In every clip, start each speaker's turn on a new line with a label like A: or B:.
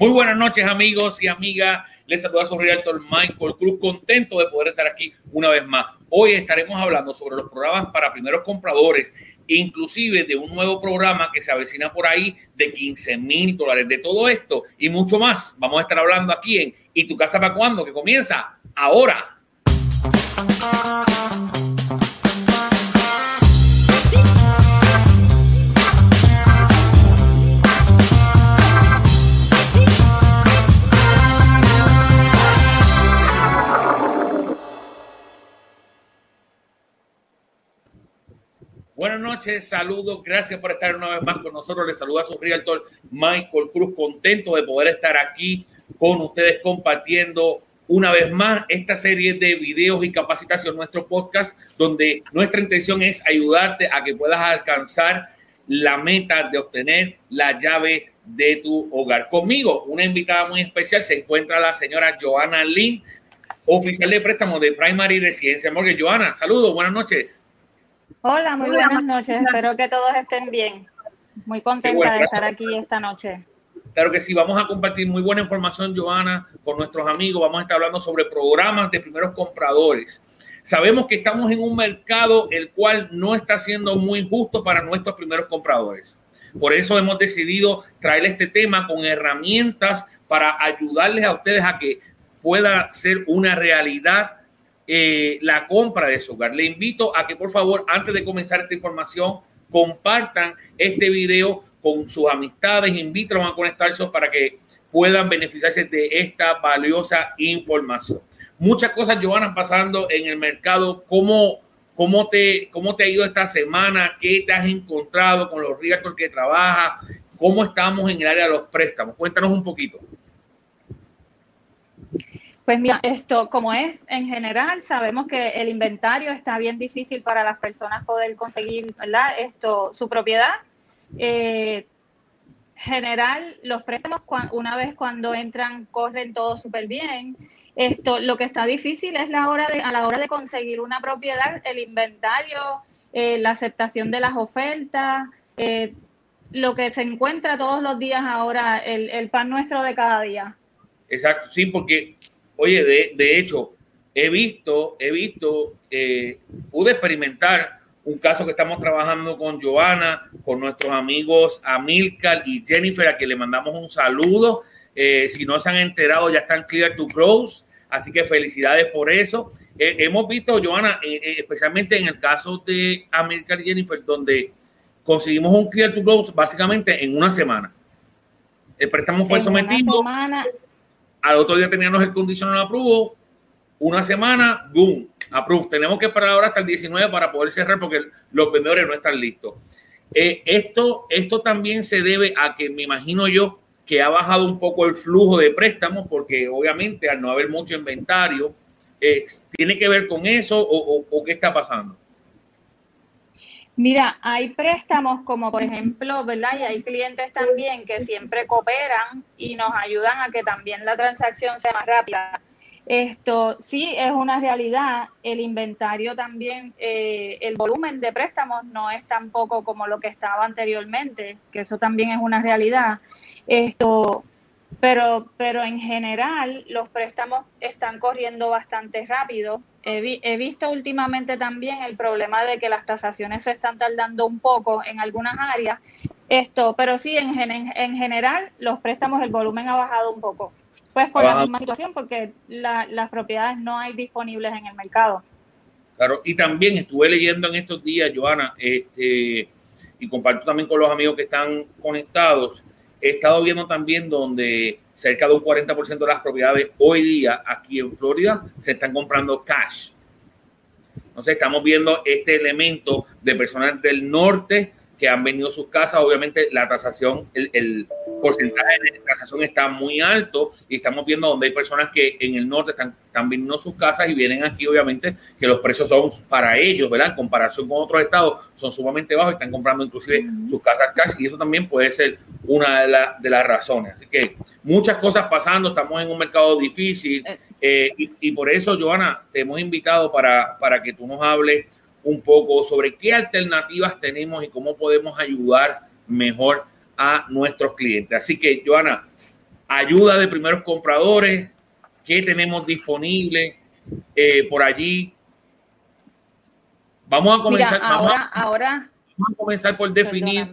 A: Muy buenas noches, amigos y amigas. Les saluda su realtor Michael Cruz, contento de poder estar aquí una vez más. Hoy estaremos hablando sobre los programas para primeros compradores, inclusive de un nuevo programa que se avecina por ahí de 15 mil dólares. De todo esto y mucho más, vamos a estar hablando aquí en ¿Y tu casa para cuándo? Que comienza ahora. Buenas noches, saludos, gracias por estar una vez más con nosotros. Les saluda su realtor Michael Cruz, contento de poder estar aquí con ustedes compartiendo una vez más esta serie de videos y capacitación, nuestro podcast, donde nuestra intención es ayudarte a que puedas alcanzar la meta de obtener la llave de tu hogar. Conmigo, una invitada muy especial, se encuentra la señora Joana Lin, oficial de préstamo de Primary Residencia Morgan. Joana, saludos, buenas noches.
B: Hola, muy buenas noches. Espero que todos estén bien. Muy contenta de estar aquí esta noche.
A: Claro que sí, vamos a compartir muy buena información, Joana, con nuestros amigos. Vamos a estar hablando sobre programas de primeros compradores. Sabemos que estamos en un mercado el cual no está siendo muy justo para nuestros primeros compradores. Por eso hemos decidido traer este tema con herramientas para ayudarles a ustedes a que pueda ser una realidad eh, la compra de su hogar. Le invito a que por favor, antes de comenzar esta información, compartan este video con sus amistades, invítalos a conectarse para que puedan beneficiarse de esta valiosa información. Muchas cosas, Giovanna, pasando en el mercado. ¿Cómo, cómo, te, ¿Cómo te ha ido esta semana? ¿Qué te has encontrado con los realtors que trabajas? ¿Cómo estamos en el área de los préstamos? Cuéntanos un poquito.
B: Pues mira, esto como es en general, sabemos que el inventario está bien difícil para las personas poder conseguir. Esto, su propiedad. Eh, general, los préstamos una vez cuando entran corren todo súper bien. Esto, lo que está difícil es la hora a la hora de conseguir una propiedad, el inventario, eh, la aceptación de las ofertas, eh, lo que se encuentra todos los días ahora, el pan nuestro de cada día.
A: Exacto, sí, porque Oye, de, hecho, he visto, he visto, eh, pude experimentar un caso que estamos trabajando con Joana, con nuestros amigos Amilcar y Jennifer, a quien le mandamos un saludo. Eh, si no se han enterado, ya están clear to close, así que felicidades por eso. Eh, hemos visto, Joana, especialmente en el caso de Amilcar y Jennifer, donde conseguimos un clear to close básicamente en una semana. El préstamo fue sometido al otro día teníamos el condicional apruebo, una semana, boom, approve. Tenemos que esperar ahora hasta el 19 para poder cerrar porque los vendedores no están listos. Eh, esto, esto también se debe a que me imagino yo que ha bajado un poco el flujo de préstamos porque obviamente al no haber mucho inventario, eh, ¿tiene que ver con eso o, o qué está pasando?
B: Mira, hay préstamos como por ejemplo, ¿verdad? Y hay clientes también que siempre cooperan y nos ayudan a que también la transacción sea más rápida. Esto sí es una realidad. El inventario también, eh, el volumen de préstamos no es tampoco como lo que estaba anteriormente, que eso también es una realidad. Esto, pero, pero en general los préstamos están corriendo bastante rápido. He, visto últimamente también el problema de que las tasaciones se están tardando un poco en algunas áreas. Esto, pero sí, en, en, general los préstamos, el volumen ha bajado un poco. Pues por la misma situación, porque las propiedades no hay disponibles en el mercado.
A: Claro, y también estuve leyendo en estos días, Joana, este, y comparto también con los amigos que están conectados, He estado viendo también donde cerca de un 40% de las propiedades hoy día aquí en Florida se están comprando cash. Entonces estamos viendo este elemento de personas del norte que han venido sus casas. Obviamente la tasación, el, porcentaje de tasación está muy alto y estamos viendo donde hay personas que en el norte están, están viniendo a sus casas y vienen aquí, obviamente, que los precios son para ellos, ¿verdad? En comparación con otros estados, son sumamente bajos y están comprando inclusive sus casas cash y eso también puede ser una de, de las razones. Así que muchas cosas pasando, estamos en un mercado difícil eh. Eh, y, y, por eso, Joana, te hemos invitado para, para que tú nos hables un poco sobre qué alternativas tenemos y cómo podemos ayudar mejor a nuestros clientes. Así que, Joana, ayuda de primeros compradores, qué tenemos disponible eh, por allí. Vamos a comenzar.
B: ahora, ahora,
A: vamos a comenzar por definir.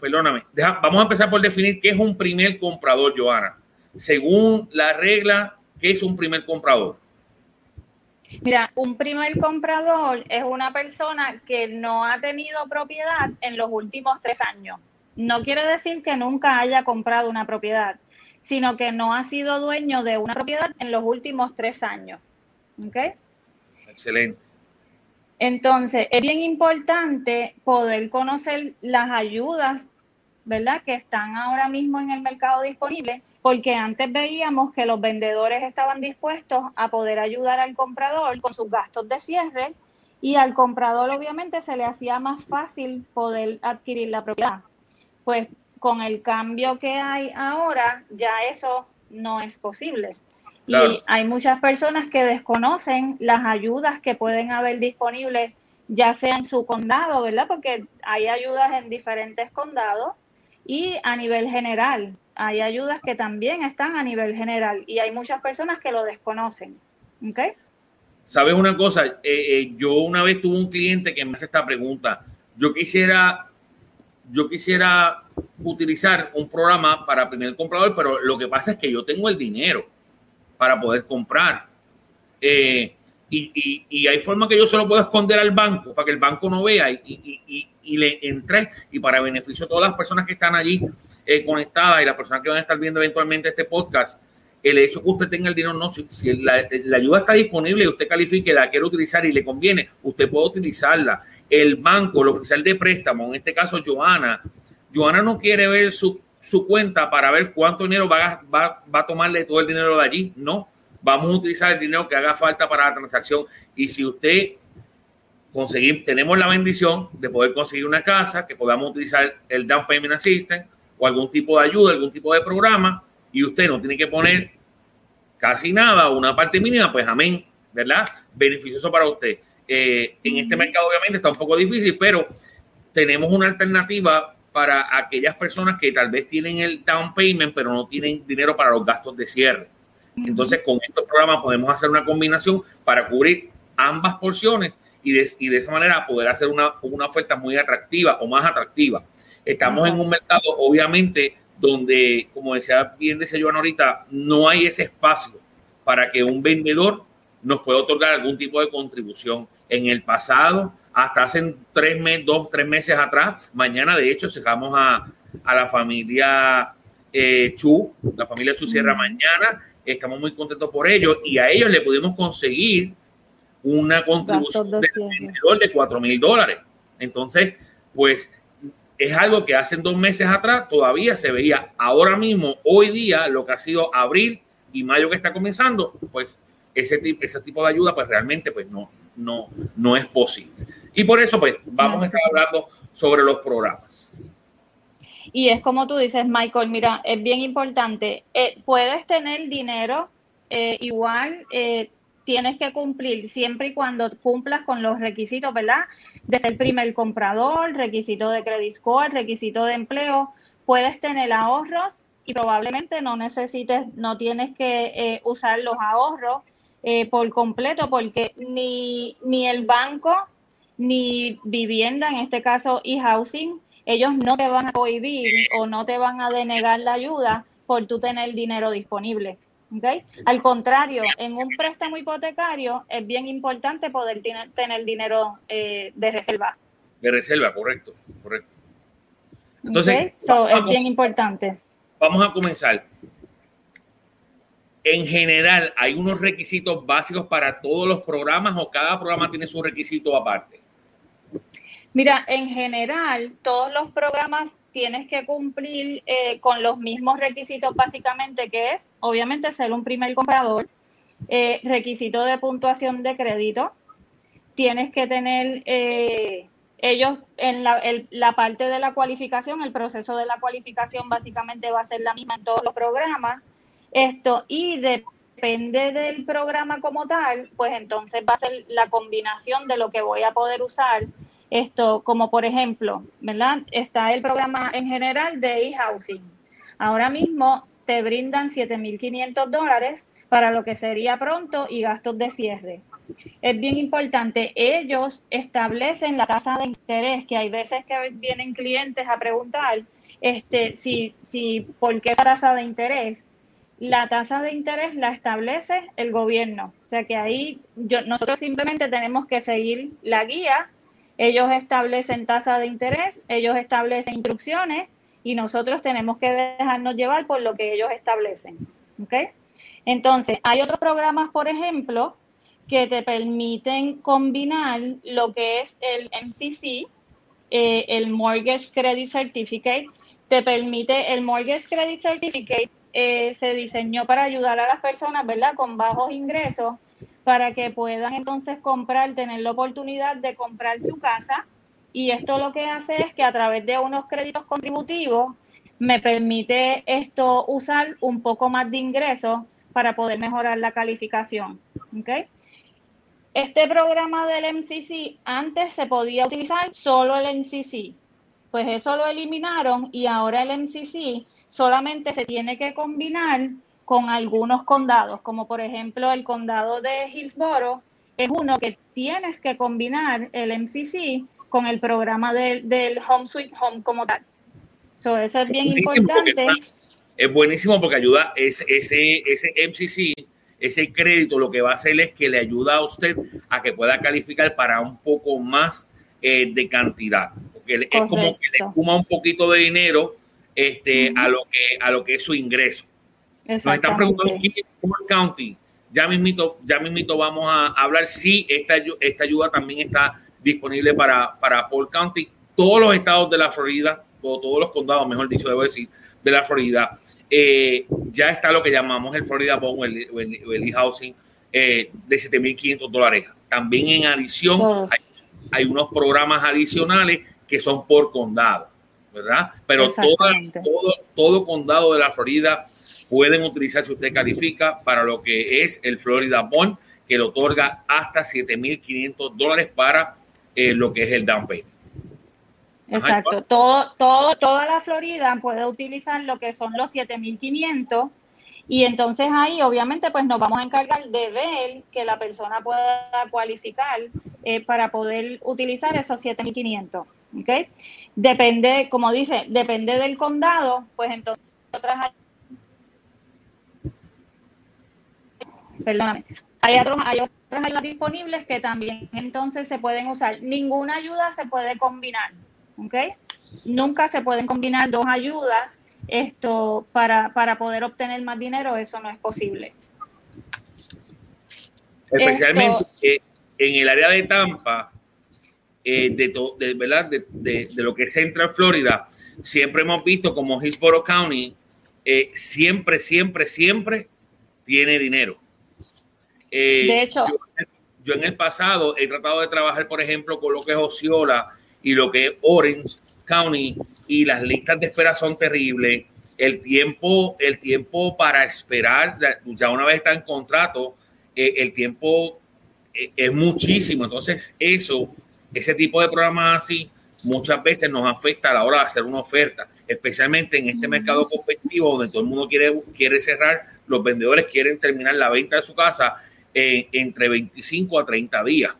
A: Perdóname. vamos a empezar por definir qué es un primer comprador, Joana. Según la regla, ¿qué es un primer comprador?
B: Mira, un primer comprador es una persona que no ha tenido propiedad en los últimos tres años. No quiere decir que nunca haya comprado una propiedad, sino que no ha sido dueño de una propiedad en los últimos tres años. ¿Ok?
A: Excelente.
B: Entonces, es bien importante poder conocer las ayudas, ¿verdad?, que están ahora mismo en el mercado disponible, porque antes veíamos que los vendedores estaban dispuestos a poder ayudar al comprador con sus gastos de cierre y al comprador obviamente se le hacía más fácil poder adquirir la propiedad. Pues con el cambio que hay ahora, ya eso no es posible. Y hay muchas personas que desconocen las ayudas que pueden haber disponibles, ya sea en su condado, ¿verdad? Porque hay ayudas en diferentes condados y a nivel general. Hay ayudas que también están a nivel general y hay muchas personas que lo desconocen. ¿Ok?
A: ¿Sabes una cosa? Eh, eh, yo una vez tuve un cliente que me hace esta pregunta. Yo quisiera yo quisiera utilizar un programa para primer comprador, pero lo que pasa es que yo tengo el dinero para poder comprar. Eh, y, hay forma que yo se lo puedo esconder al banco para que el banco no vea y, le entre y para beneficio de todas las personas que están allí eh, conectadas y las personas que van a estar viendo eventualmente este podcast, el hecho que usted tenga el dinero, no, si, la, la, ayuda está disponible y usted califique, la quiere utilizar y le conviene, usted puede utilizarla el banco, el oficial de préstamo, en este caso Joana, Joana no quiere ver su, cuenta para ver cuánto dinero va a, va, a tomarle todo el dinero de allí. No, vamos a utilizar el dinero que haga falta para la transacción. Y si usted conseguir, tenemos la bendición de poder conseguir una casa, que podamos utilizar el Down Payment Assistant o algún tipo de ayuda, algún tipo de programa, y usted no tiene que poner casi nada una parte mínima, pues amén, ¿verdad? Beneficioso para usted. Eh, en este mercado obviamente está un poco difícil, pero tenemos una alternativa para aquellas personas que tal vez tienen el down payment, pero no tienen dinero para los gastos de cierre. Entonces, con estos programas podemos hacer una combinación para cubrir ambas porciones y de, y de esa manera poder hacer una, una, oferta muy atractiva o más atractiva. Estamos en un mercado, obviamente, donde, como decía bien decía Joan ahorita, no hay ese espacio para que un vendedor nos pueda otorgar algún tipo de contribución en el pasado, hasta hace tres meses, dos, tres meses atrás. Mañana, de hecho, cerramos a, a la familia eh, Chu, la familia Chu cierra mañana. Estamos muy contentos por ello y a ellos le pudimos conseguir una contribución de vendedor de cuatro mil dólares. Entonces, pues es algo que hace dos meses atrás todavía se veía. Ahora mismo, hoy día, lo que ha sido abril y mayo que está comenzando, pues ese, ese tipo de ayuda, pues realmente pues no, no, no es posible. Y por eso, pues, vamos a estar hablando sobre los programas.
B: Y es como tú dices, Michael, mira, es bien importante. Eh, puedes tener dinero, eh, igual eh, tienes que cumplir siempre y cuando cumplas con los requisitos, ¿verdad? De ser primer comprador, requisito de credit score, requisito de empleo. Puedes tener ahorros y probablemente no necesites, no tienes que usar los ahorros eh, por completo porque ni, ni el banco ni vivienda, en este caso e-housing, ellos no te van a prohibir o no te van a denegar la ayuda por tú tener dinero disponible. ¿okay? Al contrario, en un préstamo hipotecario es bien importante poder tener, dinero eh, de reserva.
A: De reserva, correcto, correcto.
B: Entonces, es bien importante.
A: Vamos a comenzar en general hay unos requisitos básicos para todos los programas o cada programa tiene su requisito aparte?
B: Mira, en general todos los programas tienes que cumplir eh, con los mismos requisitos básicamente que es, obviamente, ser un primer comprador, eh, requisito de puntuación de crédito, tienes que tener eh, ellos en la, la parte de la cualificación, el proceso de la cualificación básicamente va a ser la misma en todos los programas esto, y depende del programa como tal, pues entonces va a ser la combinación de lo que voy a poder usar. Esto, como por ejemplo, ¿verdad? Está el programa en general de e-housing. Ahora mismo te brindan 7.500 dólares para lo que sería pronto y gastos de cierre. Es bien importante, ellos establecen la tasa de interés, que hay veces que vienen clientes a preguntar este, si, si, por qué esa tasa de interés. La tasa de interés la establece el gobierno. O sea que ahí nosotros simplemente tenemos que seguir la guía. Ellos establecen tasa de interés, ellos establecen instrucciones y nosotros tenemos que dejarnos llevar por lo que ellos establecen. ¿okay? Entonces, hay otros programas, por ejemplo, que te permiten combinar lo que es el MCC, eh, el Mortgage Credit Certificate. Te permite, el Mortgage Credit Certificate eh, se diseñó para ayudar a las personas, ¿verdad?, con bajos ingresos, para que puedan entonces comprar, tener la oportunidad de comprar su casa y esto lo que hace es que a través de unos créditos contributivos me permite esto usar un poco más de ingresos para poder mejorar la calificación. ¿okay? Este programa del MCC antes se podía utilizar solo el MCC, pues eso lo eliminaron y ahora el MCC solamente se tiene que combinar con algunos condados, como por ejemplo el condado de Hillsborough, es uno que tienes que combinar el MCC con el programa del, del Home Sweet Home como tal. eso es bien importante.
A: es buenísimo porque ayuda ese, ese, ese MCC, ese crédito, lo que va a hacer es que le ayuda a usted a que pueda calificar para un poco más eh, de cantidad. Porque es como que le suma un poquito de dinero este, a, lo que, a lo que es su ingreso. Nos están preguntando quién es County. Ya mismito, ya mismito vamos a hablar si esta, esta ayuda también está disponible para, para Paul County. Todos los estados de la Florida, o todos los condados, mejor dicho, debo decir, de la Florida, eh, ya está lo que llamamos el Florida Bond o el, e-housing eh, de 7.500 dólares. También en adición hay, unos programas adicionales que son por condado, ¿verdad? Pero todo, todo condado de la Florida pueden utilizar si usted califica para lo que es el Florida Bond, que le otorga hasta 7.500 dólares para eh, lo que es el down payment.
B: Exacto. todo, todo, toda la Florida puede utilizar lo que son los 7.500 y entonces ahí obviamente pues nos vamos a encargar de ver que la persona pueda cualificar eh, para poder utilizar esos 7.500. ¿ok? Depende, como dice, depende del condado, pues entonces otras perdóname, hay, otros, hay otras ayudas disponibles que también entonces se pueden usar. Ninguna ayuda se puede combinar, ¿ok? Nunca se pueden combinar dos ayudas esto para, para poder obtener más dinero, eso no es posible.
A: Especialmente en el área de Tampa, eh, de, de, ¿verdad? De, de, lo que es Central Florida, siempre hemos visto como Hillsborough County, eh, siempre, siempre, siempre tiene dinero.
B: Eh, de hecho,
A: yo, en el pasado he tratado de trabajar, por ejemplo, con lo que es Osceola y lo que es Orange County y las listas de espera son terribles. El tiempo, el tiempo para esperar, ya una vez está en contrato, el tiempo es muchísimo. Entonces, eso, ese tipo de programas así, muchas veces nos afecta a la hora de hacer una oferta, especialmente en este mercado competitivo donde todo el mundo quiere, quiere cerrar, los vendedores quieren terminar la venta de su casa entre 25 a 30 días.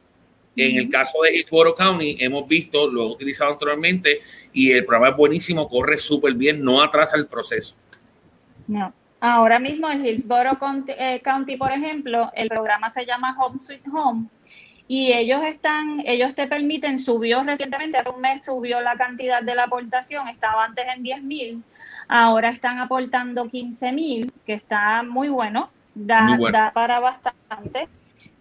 A: En el caso de Hillsborough County, hemos visto, lo he utilizado anteriormente, y el programa es buenísimo, corre súper bien, no atrasa el proceso.
B: No. Ahora mismo en Hillsborough eh, County, por ejemplo, el programa se llama Home Sweet Home y ellos están, ellos te permiten, subió recientemente, hace un mes subió la cantidad de la aportación, estaba antes en 10 mil, ahora están aportando 15 mil, que está muy bueno da, para bastante.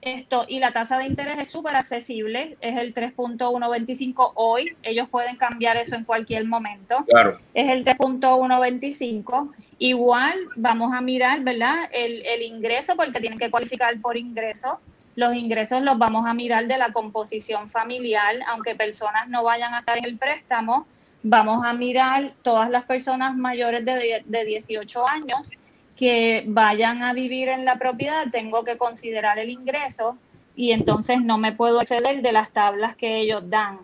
B: Esto, y la tasa de interés es súper accesible, es el 3.125 hoy, ellos pueden cambiar eso en cualquier momento.
A: Claro.
B: Es el 3.125. Igual vamos a mirar, ¿verdad? El, el ingreso, porque tienen que cualificar por ingreso. Los ingresos los vamos a mirar de la composición familiar, aunque personas no vayan a estar en el préstamo, vamos a mirar todas las personas mayores de, de 18 años que vayan a vivir en la propiedad, tengo que considerar el ingreso y entonces no me puedo exceder de las tablas que ellos dan.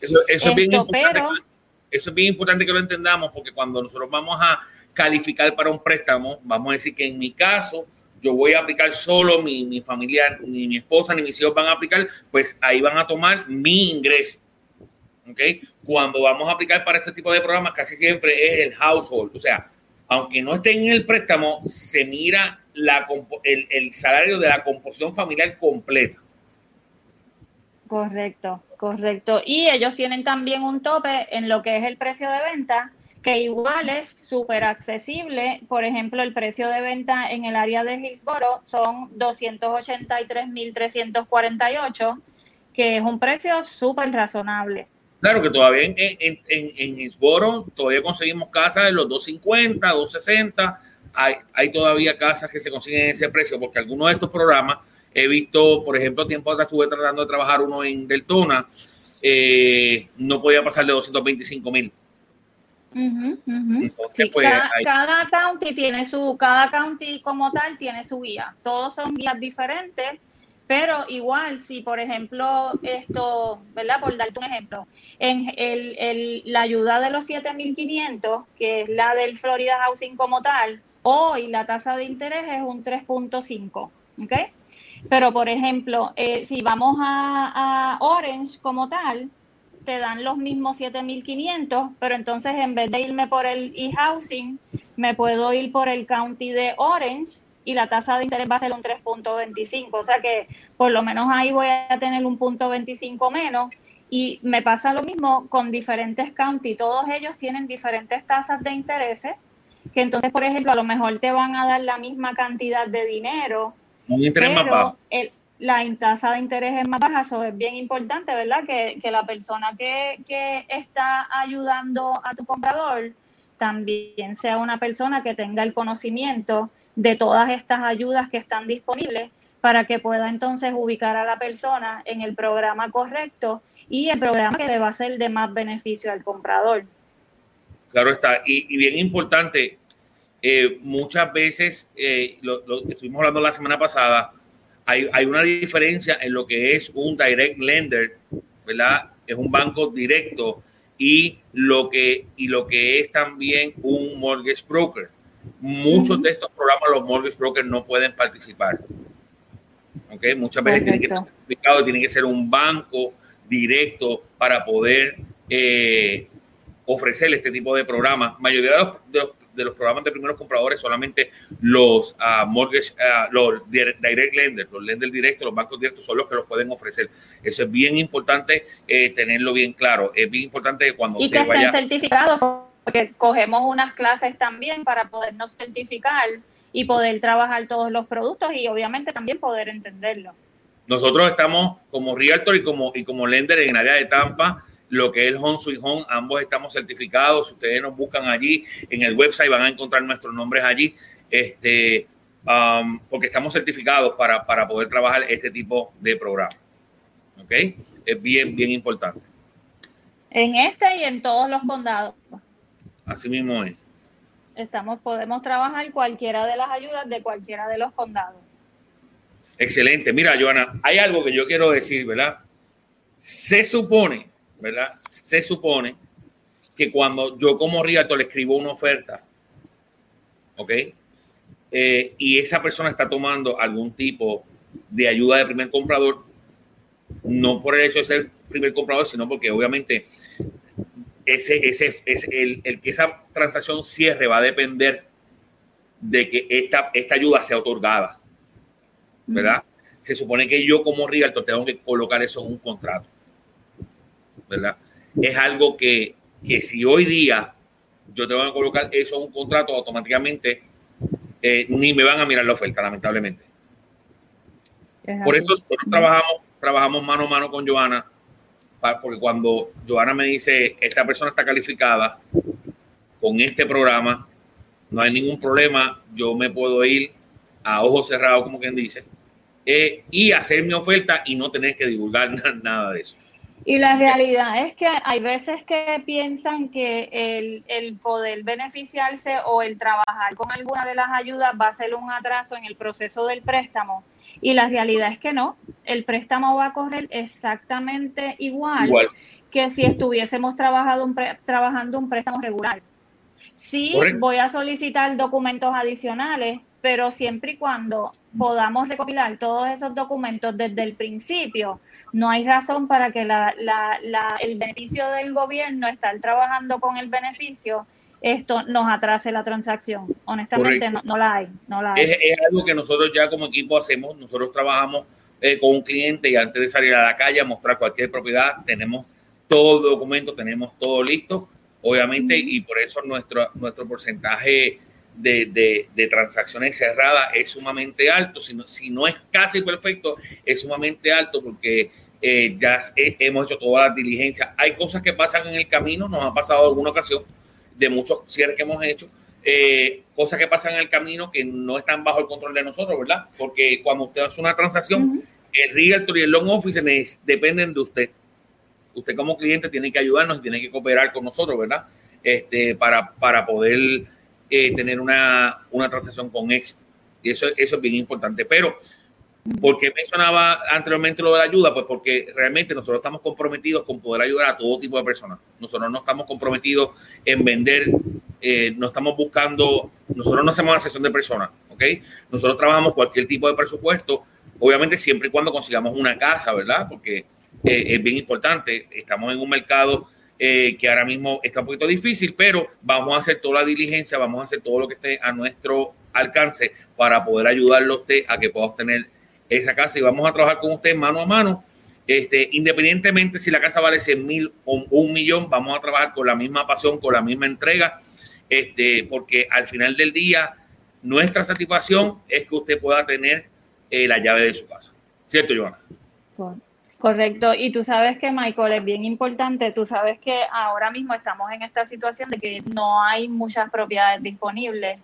A: Eso, es bien importante, eso es bien importante que lo entendamos porque cuando nosotros vamos a calificar para un préstamo, vamos a decir que en mi caso, yo voy a aplicar solo, mi, mi familiar, ni mi esposa ni mis hijos van a aplicar, pues ahí van a tomar mi ingreso. ¿Ok? Cuando vamos a aplicar para este tipo de programas, casi siempre es el household. O sea, aunque no esté en el préstamo, se mira la, el, el salario de la composición familiar completa.
B: Correcto, correcto. Y ellos tienen también un tope en lo que es el precio de venta, que igual es súper accesible. Por ejemplo, el precio de venta en el área de Hillsboro son 283.348, que es un precio súper razonable.
A: Claro que todavía en, en, en, Hillsboro todavía conseguimos casas de los 250, 260. Hay, hay todavía casas que se consiguen en ese precio porque algunos de estos programas he visto, por ejemplo, tiempo atrás estuve tratando de trabajar uno en Deltona, eh, no podía pasar de 225 mil.
B: Pues, cada, county tiene su, cada county como tal tiene su guía. Todos son guías diferentes, pero igual, si por ejemplo, esto, ¿verdad? Por darte un ejemplo, en el, el, la ayuda de los 7.500, que es la del Florida Housing como tal, hoy la tasa de interés es un 3.5, ¿ok? Pero, por ejemplo, eh, si vamos a, a Orange como tal, te dan los mismos 7.500, pero entonces en vez de irme por el e-housing, me puedo ir por el county de Orange y la tasa de interés va a ser un 3.25. O sea que por lo menos ahí voy a tener un punto 25 menos. Y me pasa lo mismo con diferentes counties. Todos ellos tienen diferentes tasas de intereses, que entonces, por ejemplo, a lo mejor te van a dar la misma cantidad de dinero.
A: Un interés más bajo
B: la tasa de interés es más baja, eso es bien importante, ¿verdad? Que, la persona que, está ayudando a tu comprador también sea una persona que tenga el conocimiento de todas estas ayudas que están disponibles para que pueda entonces ubicar a la persona en el programa correcto y el programa que le va a ser de más beneficio al comprador.
A: Claro está. Y, bien importante, eh, muchas veces, eh, lo, lo estuvimos hablando la semana pasada, hay, una diferencia en lo que es un direct lender, ¿verdad? Es un banco directo y lo que, y lo que es también un mortgage broker. Muchos de estos programas los mortgage brokers no pueden participar. ¿Okay? Muchas veces tiene que ser tiene que ser un banco directo para poder eh, ofrecerle este tipo de programas. mayoría de los, de los programas de primeros compradores solamente los uh, mortgage, uh, los direct lenders, los lenders directos, los bancos directos son los que los pueden ofrecer. Eso es bien importante eh, tenerlo bien claro. Es bien importante que cuando
B: y que estén certificados, porque cogemos unas clases también para podernos certificar y poder trabajar todos los productos y obviamente también poder entenderlo.
A: Nosotros estamos como Realtor y como, y como lender en el área de Tampa lo que es Home Sweet Home, ambos estamos certificados. Si ustedes nos buscan allí en el website, van a encontrar nuestros nombres allí, este, um, porque estamos certificados para, para poder trabajar este tipo de programa. ¿Ok? Es bien, bien importante.
B: En este y en todos los condados.
A: Así mismo es.
B: Estamos, podemos trabajar cualquiera de las ayudas de cualquiera de los condados.
A: Excelente. Mira, Joana, hay algo que yo quiero decir, ¿verdad? Se supone ¿verdad? Se supone que cuando yo como Rialto le escribo una oferta, ¿ok? Eh, y esa persona está tomando algún tipo de ayuda de primer comprador, no por el hecho de ser primer comprador, sino porque obviamente ese, ese, el, el, que esa transacción cierre va a depender de que esta, esta ayuda sea otorgada, ¿verdad? Se supone que yo como Rialto tengo que colocar eso en un contrato. ¿Verdad? Es algo que, que si hoy día yo tengo que colocar eso en un contrato, automáticamente eh, ni me van a mirar la oferta, lamentablemente. Por eso nosotros trabajamos, trabajamos mano a mano con Joana, porque cuando Joana me dice, esta persona está calificada con este programa, no hay ningún problema, yo me puedo ir a ojos cerrados, como quien dice, eh, y hacer mi oferta y no tener que divulgar nada de eso.
B: Y la realidad es que hay veces que piensan que el, el, poder beneficiarse o el trabajar con alguna de las ayudas va a ser un atraso en el proceso del préstamo. Y la realidad es que no, el préstamo va a correr exactamente igual, que si estuviésemos trabajando un, trabajando un préstamo regular. Sí, voy a solicitar documentos adicionales, pero siempre y cuando podamos recopilar todos esos documentos desde el principio, no hay razón para que la, la, el beneficio del gobierno, estar trabajando con el beneficio, esto nos atrase la transacción. Honestamente, no, la hay. No la
A: Es, algo que nosotros ya como equipo hacemos. Nosotros trabajamos eh, con un cliente y antes de salir a la calle a mostrar cualquier propiedad, tenemos todo el documento, tenemos todo listo, obviamente, y por eso nuestro, nuestro porcentaje de, de, transacciones cerradas es sumamente alto, si no, si no es casi perfecto, es sumamente alto porque eh, ya hemos hecho toda la diligencia. Hay cosas que pasan en el camino, nos ha pasado alguna ocasión de muchos cierres que hemos hecho, eh, cosas que pasan en el camino que no están bajo el control de nosotros, ¿verdad? Porque cuando usted hace una transacción, el realtor y el loan office dependen de usted. Usted como cliente tiene que ayudarnos y tiene que cooperar con nosotros, ¿verdad? Este, para, para poder eh, tener una, una, transacción con éxito. Y eso, eso es bien importante. Pero, ¿por qué mencionaba anteriormente lo de la ayuda? Pues porque realmente nosotros estamos comprometidos con poder ayudar a todo tipo de personas. Nosotros no estamos comprometidos en vender, eh, no estamos buscando, nosotros no hacemos una sesión de personas, ¿ok? Nosotros trabajamos cualquier tipo de presupuesto, obviamente siempre y cuando consigamos una casa, ¿verdad? Porque eh, es bien importante, estamos en un mercado eh, que ahora mismo está un poquito difícil, pero vamos a hacer toda la diligencia, vamos a hacer todo lo que esté a nuestro alcance para poder ayudarlo a usted a que pueda obtener esa casa y vamos a trabajar con usted mano a mano. Este, independientemente si la casa vale 100 mil o un millón, vamos a trabajar con la misma pasión, con la misma entrega, este, porque al final del día nuestra satisfacción es que usted pueda tener eh, la llave de su casa. ¿Cierto, Joana?
B: Correcto, y tú sabes que Michael es bien importante, tú sabes que ahora mismo estamos en esta situación de que no hay muchas propiedades disponibles.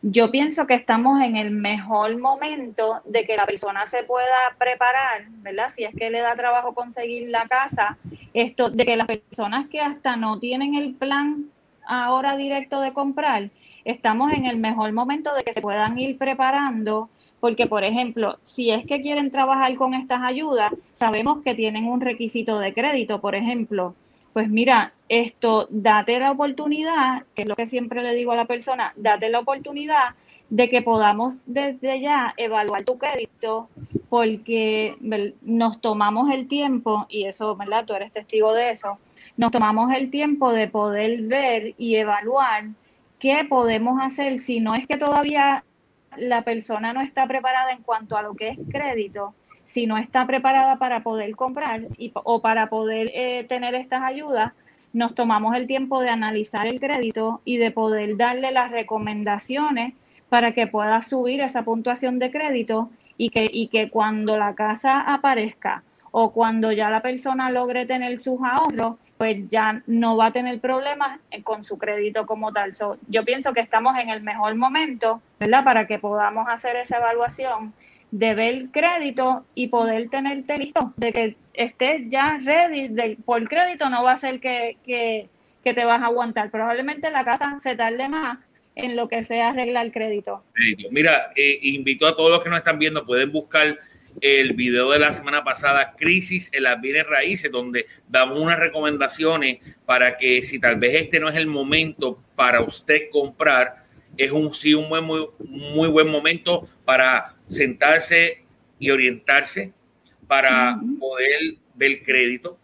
B: Yo pienso que estamos en el mejor momento de que la persona se pueda preparar, ¿verdad? Si es que le da trabajo conseguir la casa, esto de que las personas que hasta no tienen el plan ahora directo de comprar, estamos en el mejor momento de que se puedan ir preparando porque, por ejemplo, si es que quieren trabajar con estas ayudas, sabemos que tienen un requisito de crédito, por ejemplo. Pues mira, esto, date la oportunidad, que es lo que siempre le digo a la persona, date la oportunidad de que podamos desde ya evaluar tu crédito, porque nos tomamos el tiempo, y eso, ¿verdad? Tú eres testigo de eso, nos tomamos el tiempo de poder ver y evaluar qué podemos hacer si no es que todavía la persona no está preparada en cuanto a lo que es crédito, si no está preparada para poder comprar y, o para poder eh, tener estas ayudas, nos tomamos el tiempo de analizar el crédito y de poder darle las recomendaciones para que pueda subir esa puntuación de crédito y que, y que cuando la casa aparezca o cuando ya la persona logre tener sus ahorros, pues ya no va a tener problemas con su crédito como tal. yo pienso que estamos en el mejor momento, ¿verdad? Para que podamos hacer esa evaluación de ver crédito y poder tenerte listo, de que estés ya ready, de, por crédito no va a ser que, que, te vas a aguantar. Probablemente la casa se tarde más en lo que sea arreglar crédito.
A: Mira, eh, invito a todos los que nos están viendo, pueden buscar el video de la semana pasada, Crisis en las bienes raíces, donde damos unas recomendaciones para que si tal vez este no es el momento para usted comprar, es un sí un buen, muy, muy buen momento para sentarse y orientarse, para poder ver crédito,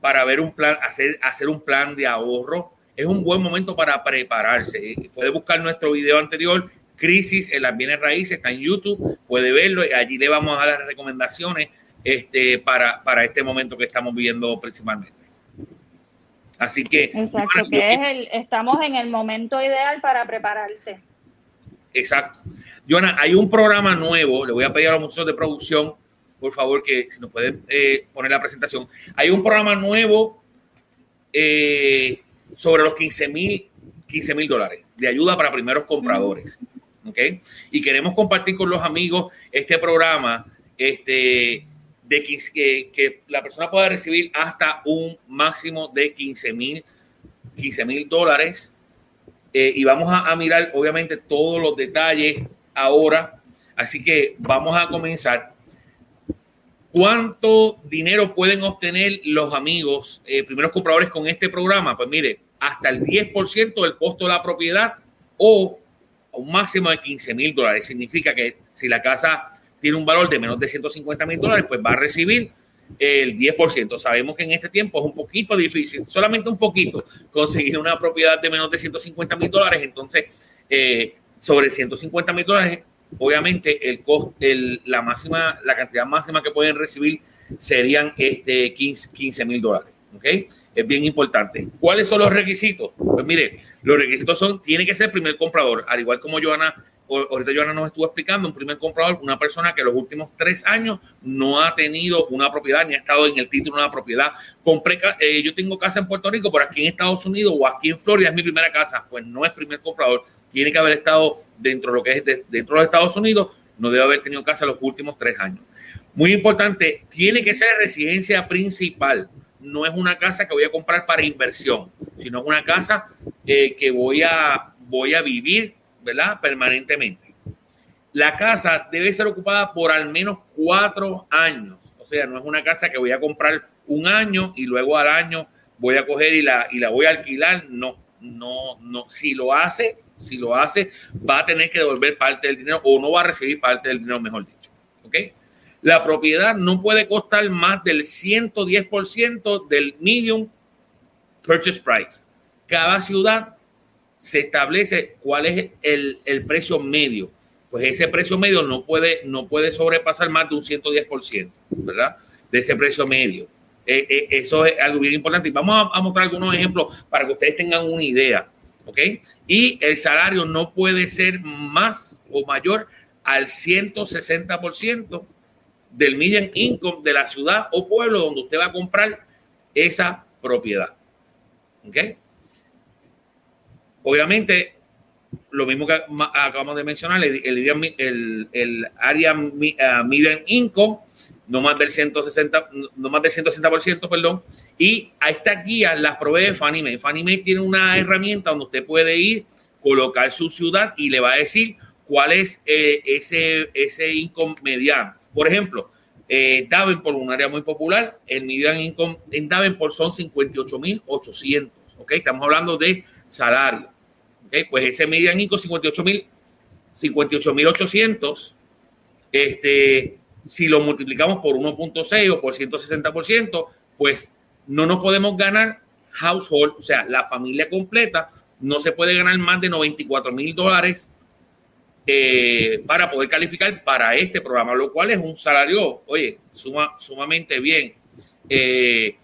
A: para ver un plan, hacer, hacer un plan de ahorro. Es un buen momento para prepararse. Puede buscar nuestro video anterior Crisis en las bienes raíces, está en YouTube, puede verlo, y allí le vamos a dar las recomendaciones este, para, para este momento que estamos viviendo principalmente. Así que...
B: Exacto, que es el, estamos en el momento ideal para prepararse.
A: Exacto. Joana, hay un programa nuevo, le voy a pedir a los muchachos de producción, por favor, que si nos pueden eh, poner la presentación. Hay un programa nuevo eh, sobre los 15 mil 15 mil dólares de ayuda para primeros compradores. Y queremos compartir con los amigos este programa, este, de que, la persona pueda recibir hasta un máximo de 15 mil 15 mil dólares. Eh, y vamos a, mirar, obviamente, todos los detalles ahora. Así que vamos a comenzar. ¿Cuánto dinero pueden obtener los amigos, eh, primeros compradores con este programa? Pues mire, hasta el 10% del costo de la propiedad o un máximo de 15 mil dólares. Significa que si la casa tiene un valor de menos de 150 mil dólares, pues va a recibir el 10%. Sabemos que en este tiempo es un poquito difícil, solamente un poquito, conseguir una propiedad de menos de 150 mil dólares. Entonces, eh, sobre 150 mil dólares, obviamente el, el, la máxima, la cantidad máxima que pueden recibir serían este 15 mil dólares. ¿Ok? Es bien importante. ¿Cuáles son los requisitos? Pues mire, los requisitos son, tiene que ser primer comprador, al igual como Joana ahorita Joana nos estuvo explicando, un primer comprador, una persona que los últimos tres años no ha tenido una propiedad ni ha estado en el título de una propiedad. Compré, eh, yo tengo casa en Puerto Rico, pero aquí en Estados Unidos o aquí en Florida es mi primera casa. Pues no es primer comprador. Tiene que haber estado dentro de lo que es dentro de los Estados Unidos. No debe haber tenido casa los últimos tres años. Muy importante, tiene que ser residencia principal. No es una casa que voy a comprar para inversión, sino es una casa eh, que voy a, voy a vivir ¿verdad? Permanentemente. La casa debe ser ocupada por al menos cuatro años. O sea, no es una casa que voy a comprar un año y luego al año voy a coger y la, y la voy a alquilar. No, no, no. Si lo hace, si lo hace, va a tener que devolver parte del dinero o no va a recibir parte del dinero, mejor dicho. ¿Ok? La propiedad no puede costar más del 110% del medium purchase price. Cada ciudad se establece cuál es el, precio medio. Pues ese precio medio no puede, no puede sobrepasar más de un 110%, ¿verdad? De ese precio medio. Eh, eh, eso es algo bien importante. Y vamos a, mostrar algunos ejemplos para que ustedes tengan una idea. ¿Ok? Y el salario no puede ser más o mayor al 160% del median income de la ciudad o pueblo donde usted va a comprar esa propiedad. ¿Ok? Obviamente, lo mismo que acabamos de mencionar, el, el, el área median income, no más del 160, no más del 160%, perdón, y a esta guía las provee Fannie Mae. Fannie Mae tiene una herramienta donde usted puede ir, colocar su ciudad y le va a decir cuál es eh, ese, ese income mediano. Por ejemplo, eh, Davenport, un área muy popular, el median income en Davenport son 58.800, ¿ok? Estamos hablando de salario. Pues ese median income 58 mil 58.800, este, si lo multiplicamos por 1.6 o por 160%, pues no nos podemos ganar household, o sea, la familia completa, no se puede ganar más de 94 mil dólares eh, para poder calificar para este programa, lo cual es un salario, oye, suma, sumamente bien. Eh,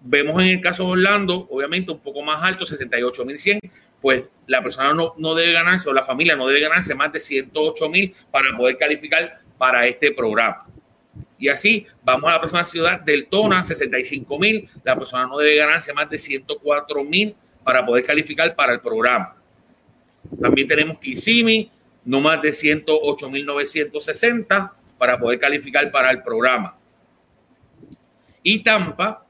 A: vemos en el caso de Orlando, obviamente un poco más alto, 68 mil 100, pues la persona no, no debe ganarse o la familia no debe ganarse más de 108 mil para poder calificar para este programa. Y así vamos a la próxima ciudad del Tona, 65 mil. La persona no debe ganarse más de 104 mil para poder calificar para el programa. También tenemos Kissimmee, no más de 108 mil 960 para poder calificar para el programa. Y Tampa,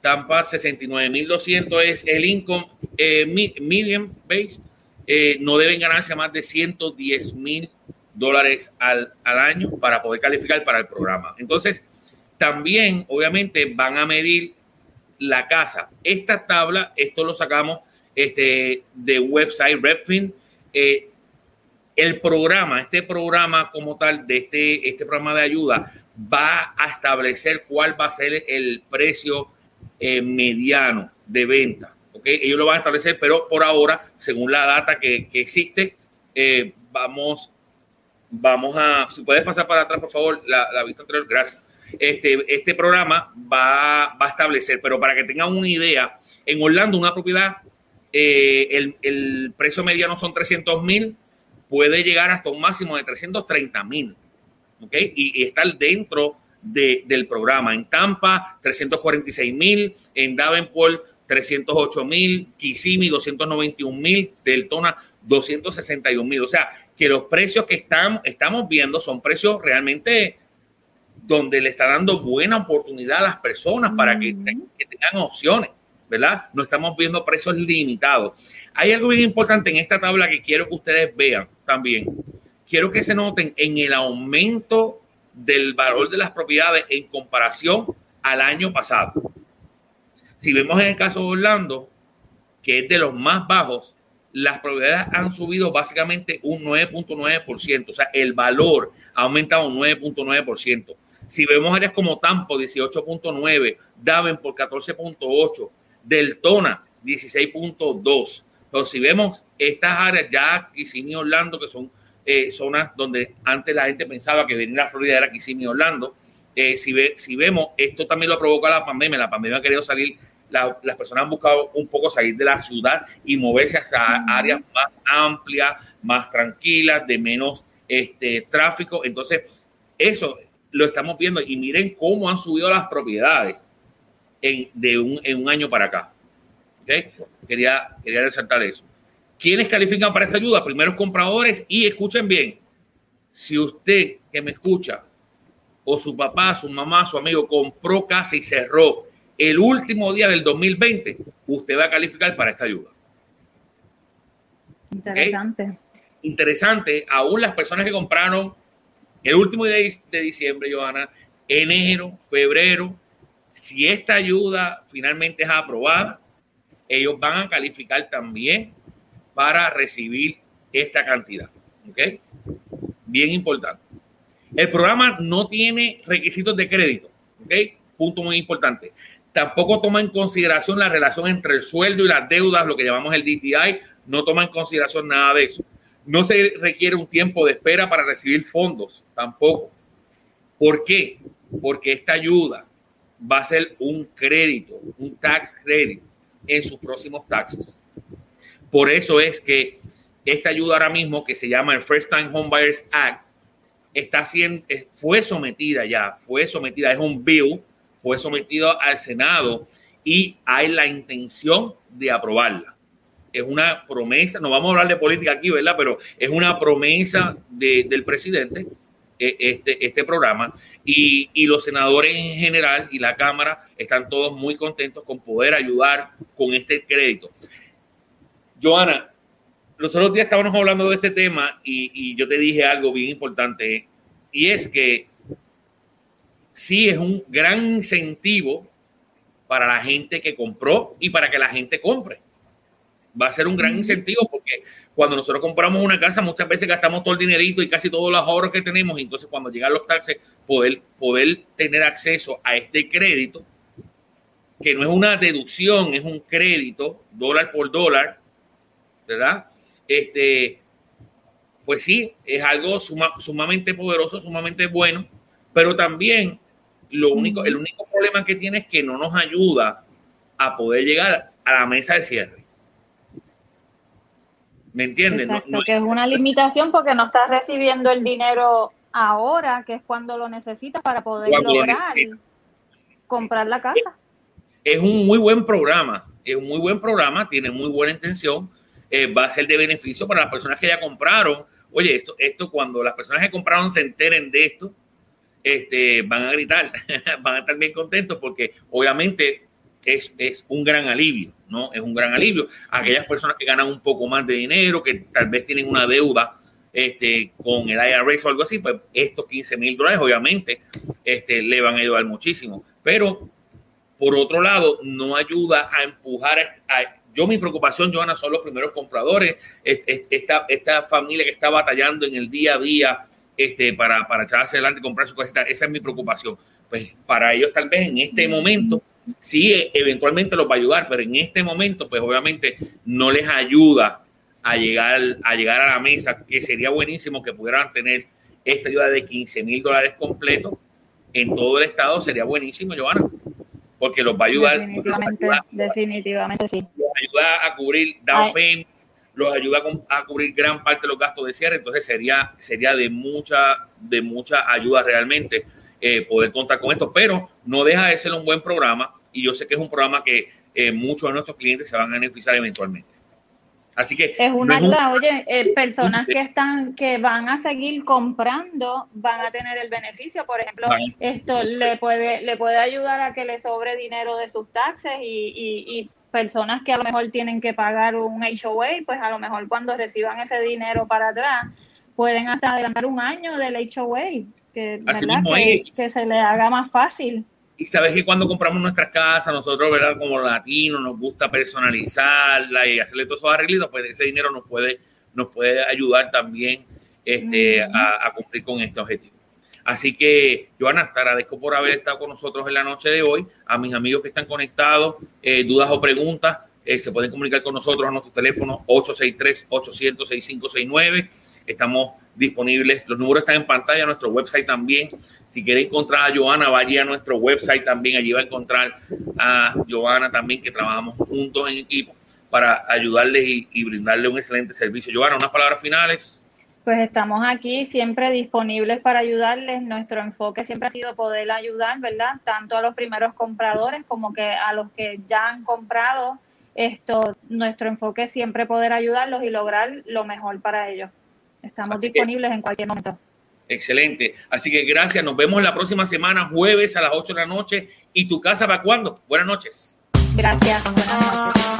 A: Tampa 69.200 es el income eh, medium base. Eh, no deben ganarse más de 110 mil dólares al, año para poder calificar para el programa. Entonces, también, obviamente, van a medir la casa. Esta tabla, esto lo sacamos este, de website Redfin. Eh, el programa, este programa como tal, de este, este programa de ayuda, va a establecer cuál va a ser el precio eh, mediano de venta. ¿okay? Ellos lo van a establecer, pero por ahora, según la data que, existe, eh, vamos, vamos a, si puedes pasar para atrás, por favor, la, la vista anterior, gracias. Este, este programa va, va, a establecer, pero para que tengan una idea, en Orlando una propiedad, eh, el, el, precio mediano son 300 mil, puede llegar hasta un máximo de 330 mil, ¿ok? Y, y estar dentro del programa. En Tampa, 346 mil, en Davenport, 308 mil, Kissimmee, 291 mil, Deltona, 261 mil. O sea, que los precios que estamos, estamos viendo son precios realmente donde le está dando buena oportunidad a las personas para que, que tengan opciones, ¿verdad? No estamos viendo precios limitados. Hay algo bien importante en esta tabla que quiero que ustedes vean también. Quiero que se noten en el aumento del valor de las propiedades en comparación al año pasado. Si vemos en el caso de Orlando, que es de los más bajos, las propiedades han subido básicamente un 9.9%, o sea, el valor ha aumentado un 9.9%. Si vemos áreas como Tampa, 18.9, Davenport, 14.8, Deltona, 16.2. Pero si vemos estas áreas, ya Kissimmee Orlando, que son eh, zonas donde antes la gente pensaba que venir a Florida era Kissimmee Orlando, eh, si, ve, si vemos, esto también lo provoca la pandemia. La pandemia ha querido salir, las personas han buscado un poco salir de la ciudad y moverse hasta áreas más amplias, más tranquilas, de menos este, tráfico. Entonces, eso lo estamos viendo y miren cómo han subido las propiedades en, de un, en un año para acá. Quería, quería resaltar eso. ¿Quiénes califican para esta ayuda? Primeros compradores y escuchen bien, si usted que me escucha o su papá, su mamá, su amigo compró casa y cerró el último día del 2020, usted va a calificar para esta ayuda.
B: Interesante.
A: Interesante, aún las personas que compraron el último día de diciembre, Johanna, enero, febrero, si esta ayuda finalmente es aprobada, ellos van a calificar también para recibir esta cantidad. ¿Ok? Bien importante. El programa no tiene requisitos de crédito. ¿Ok? Punto muy importante. Tampoco toma en consideración la relación entre el sueldo y las deudas, lo que llamamos el DTI. No toma en consideración nada de eso. No se requiere un tiempo de espera para recibir fondos, tampoco. ¿Por qué? Porque esta ayuda va a ser un crédito, un tax credit en sus próximos taxes. Por eso es que esta ayuda ahora mismo, que se llama el First Time Home Buyers Act, está siendo, fue sometida ya, fue sometida, es un bill, fue sometido al Senado y hay la intención de aprobarla. Es una promesa, no vamos a hablar de política aquí, ¿verdad? Pero es una promesa del presidente, este, este programa, y, los senadores en general y la Cámara están todos muy contentos con poder ayudar con este crédito. Joana, los otros días estábamos hablando de este tema y, yo te dije algo bien importante y es que sí es un gran incentivo para la gente que compró y para que la gente compre va a ser un gran incentivo porque cuando nosotros compramos una casa muchas veces gastamos todo el dinerito y casi todos los ahorros que tenemos y entonces cuando llegan los taxes poder, poder tener acceso a este crédito que no es una deducción, es un crédito dólar por dólar, ¿verdad? Este, pues sí, es algo sumamente poderoso, sumamente bueno, pero también lo único, el único problema que tiene es que no nos ayuda a poder llegar a la mesa de cierre. ¿Me entiendes?
B: Exacto, que es una limitación porque no estás recibiendo el dinero ahora, que es cuando lo necesitas para poder lograr comprar la casa.
A: Es, un muy buen programa, es un muy buen programa, tiene muy buena intención, eh, va a ser de beneficio para las personas que ya compraron. Oye, esto, esto cuando las personas que compraron se enteren de esto, este, van a gritar, van a estar bien contentos porque obviamente es, es un gran alivio, ¿no? Es un gran alivio. Aquellas personas que ganan un poco más de dinero, que tal vez tienen una deuda este, con el IRS o algo así, pues estos 15 mil dólares obviamente este, le van a ayudar muchísimo. Pero, por otro lado, no ayuda a empujar a, yo mi preocupación, Joana, son los primeros compradores, esta, esta familia que está batallando en el día a día este, para, para echar hacia adelante y comprar su casita, esa es mi preocupación. Pues para ellos tal vez en este momento sí, eventualmente los va a ayudar, pero en este momento, pues obviamente no les ayuda a llegar, a llegar a la mesa, que sería buenísimo que pudieran tener esta ayuda de 15 mil dólares completos en todo el estado, sería buenísimo, Giovanna, porque los va a ayudar.
B: Definitivamente, sí.
A: Los ayuda a cubrir down payment, los ayuda a cubrir gran parte de los gastos de cierre, entonces sería, sería de mucha, de mucha ayuda realmente eh, poder contar con esto, pero no deja de ser un buen programa y yo sé que es un programa que eh, muchos de nuestros clientes se van a beneficiar eventualmente. Así que
B: es una oye, eh, personas que están que van a seguir comprando van a tener el beneficio, por ejemplo, esto le puede le puede ayudar a que le sobre dinero de sus taxes y, y personas que a lo mejor tienen que pagar un HOA, pues a lo mejor cuando reciban ese dinero para atrás pueden hasta adelantar un año del HOA que, que, se le haga más fácil.
A: Y sabes que cuando compramos nuestras casas, nosotros, ¿verdad? Como latinos, nos gusta personalizarla y hacerle todos esos arreglitos, pues ese dinero nos puede, nos puede ayudar también este, a, cumplir con este objetivo. Así que, Joana, te agradezco por haber estado con nosotros en la noche de hoy. A mis amigos que están conectados, eh, dudas o preguntas, eh, se pueden comunicar con nosotros a nuestro teléfono 863-800-6569. Estamos disponibles. Los números están en pantalla, nuestro website también. Si quiere encontrar a Joana, vaya a nuestro website también. Allí va a encontrar a Joana también, que trabajamos juntos en equipo para ayudarles y, brindarle un excelente servicio. Joana, unas palabras finales.
B: Pues estamos aquí siempre disponibles para ayudarles. Nuestro enfoque siempre ha sido poder ayudar, ¿verdad? Tanto a los primeros compradores como que a los que ya han comprado. Esto, nuestro enfoque es siempre poder ayudarlos y lograr lo mejor para ellos. Estamos disponibles en cualquier momento.
A: Excelente. Así que gracias. Nos vemos la próxima semana, jueves a las 8 de la noche. ¿Y tu casa para cuándo? Buenas noches.
B: Gracias. Buenas noches.